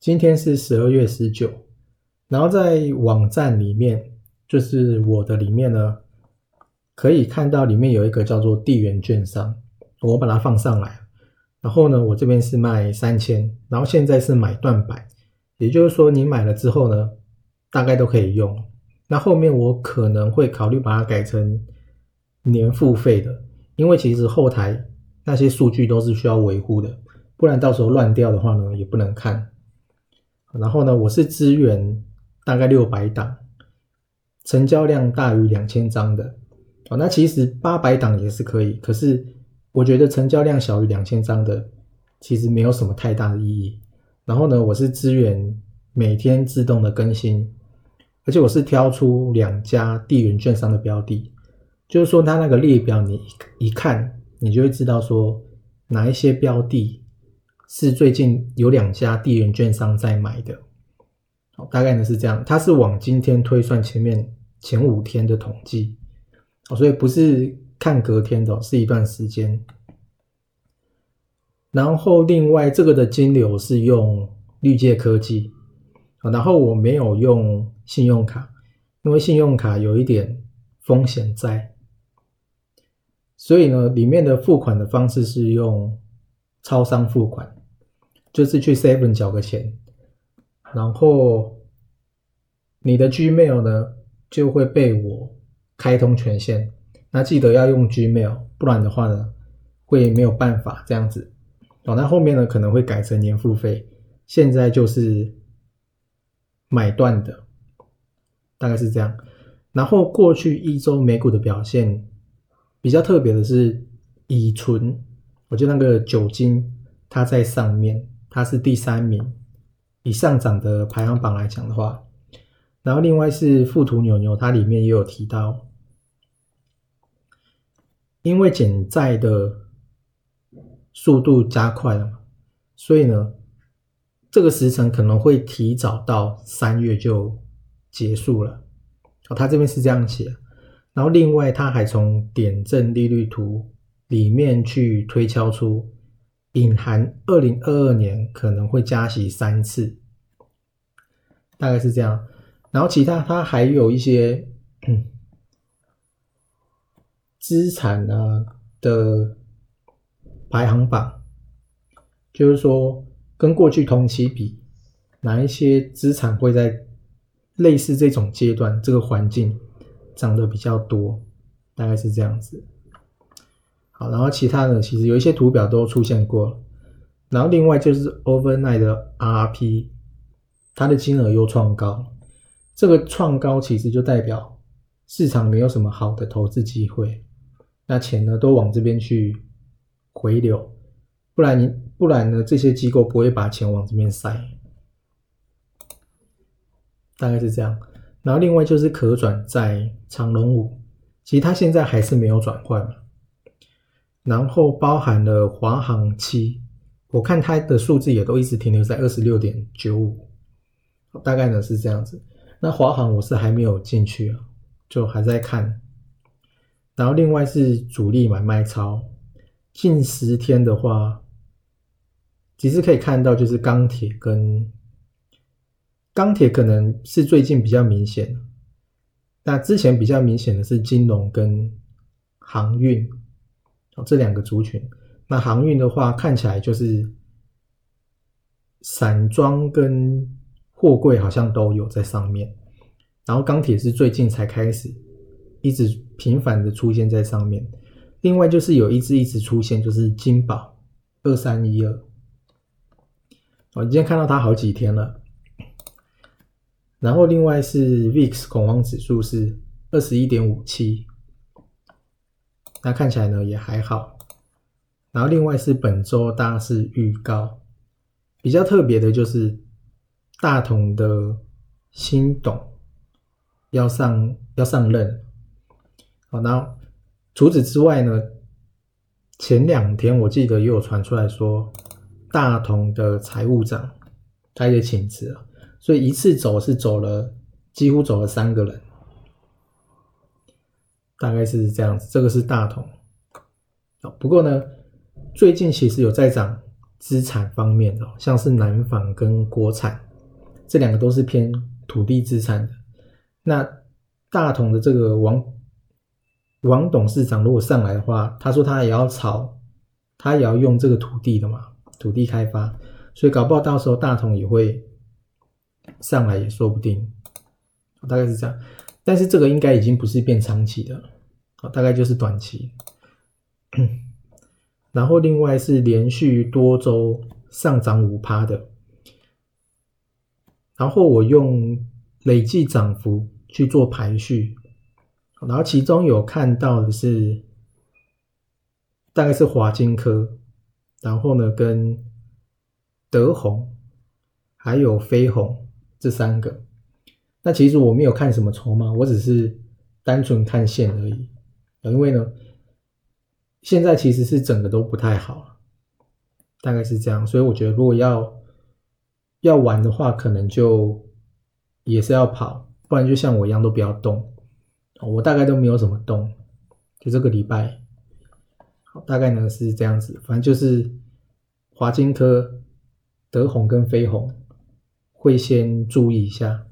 今天是十二月十九，然后在网站里面，就是我的里面呢，可以看到里面有一个叫做地缘券商，我把它放上来。然后呢，我这边是卖三千，然后现在是买断版，也就是说你买了之后呢，大概都可以用。那后面我可能会考虑把它改成年付费的，因为其实后台那些数据都是需要维护的，不然到时候乱掉的话呢，也不能看。然后呢，我是支援大概六百档，成交量大于两千张的。哦，那其实八百档也是可以，可是。我觉得成交量小于两千张的，其实没有什么太大的意义。然后呢，我是支援每天自动的更新，而且我是挑出两家地缘券商的标的，就是说它那个列表你一看，你就会知道说哪一些标的是最近有两家地缘券商在买的。好，大概呢是这样，它是往今天推算前面前五天的统计，哦，所以不是。看隔天的是一段时间，然后另外这个的金流是用绿界科技然后我没有用信用卡，因为信用卡有一点风险在，所以呢，里面的付款的方式是用超商付款，就是去 Seven 缴个钱，然后你的 Gmail 呢就会被我开通权限。那记得要用 Gmail，不然的话呢，会没有办法这样子。哦，那后面呢可能会改成年付费，现在就是买断的，大概是这样。然后过去一周美股的表现比较特别的是乙醇，我觉得那个酒精它在上面，它是第三名，以上涨的排行榜来讲的话，然后另外是富途牛牛，它里面也有提到。因为减债的速度加快了嘛，所以呢，这个时程可能会提早到三月就结束了。哦，他这边是这样写。然后另外，他还从点阵利率图里面去推敲出，隐含二零二二年可能会加息三次，大概是这样。然后其他他还有一些。资产呢的排行榜，就是说跟过去同期比，哪一些资产会在类似这种阶段、这个环境涨得比较多，大概是这样子。好，然后其他的其实有一些图表都出现过，然后另外就是 overnight 的 RP，它的金额又创高，这个创高其实就代表市场没有什么好的投资机会。那钱呢，都往这边去回流，不然你不然呢，这些机构不会把钱往这边塞，大概是这样。然后另外就是可转债长龙五，其实它现在还是没有转换嘛。然后包含了华航七，我看它的数字也都一直停留在二十六点九五，大概呢是这样子。那华航我是还没有进去啊，就还在看。然后另外是主力买卖超，近十天的话，其实可以看到就是钢铁跟钢铁可能是最近比较明显，那之前比较明显的是金融跟航运这两个族群。那航运的话看起来就是散装跟货柜好像都有在上面，然后钢铁是最近才开始。一直频繁的出现在上面，另外就是有一只一直出现，就是金宝二三一二，我今天看到它好几天了。然后另外是 VIX 恐慌指数是二十一点五七，那看起来呢也还好。然后另外是本周大事预告，比较特别的就是大同的新董要上要上任。好，然后除此之外呢，前两天我记得也有传出来说，大同的财务长他也请辞了，所以一次走是走了，几乎走了三个人，大概是这样子。这个是大同。不过呢，最近其实有在涨资产方面的，像是南纺跟国产这两个都是偏土地资产的。那大同的这个王王董事长如果上来的话，他说他也要炒，他也要用这个土地的嘛，土地开发，所以搞不好到时候大同也会上来也说不定，大概是这样。但是这个应该已经不是变长期的，大概就是短期。然后另外是连续多周上涨五趴的，然后我用累计涨幅去做排序，然后其中有看到的是大概是华金科，然后呢跟德宏还有飞鸿这三个，那其实我没有看什么筹码，我只是单纯看线而已，因为呢。现在其实是整个都不太好，大概是这样，所以我觉得如果要要玩的话，可能就也是要跑，不然就像我一样都不要动。我大概都没有怎么动，就这个礼拜，好，大概呢是这样子，反正就是华金科、德宏跟飞鸿会先注意一下，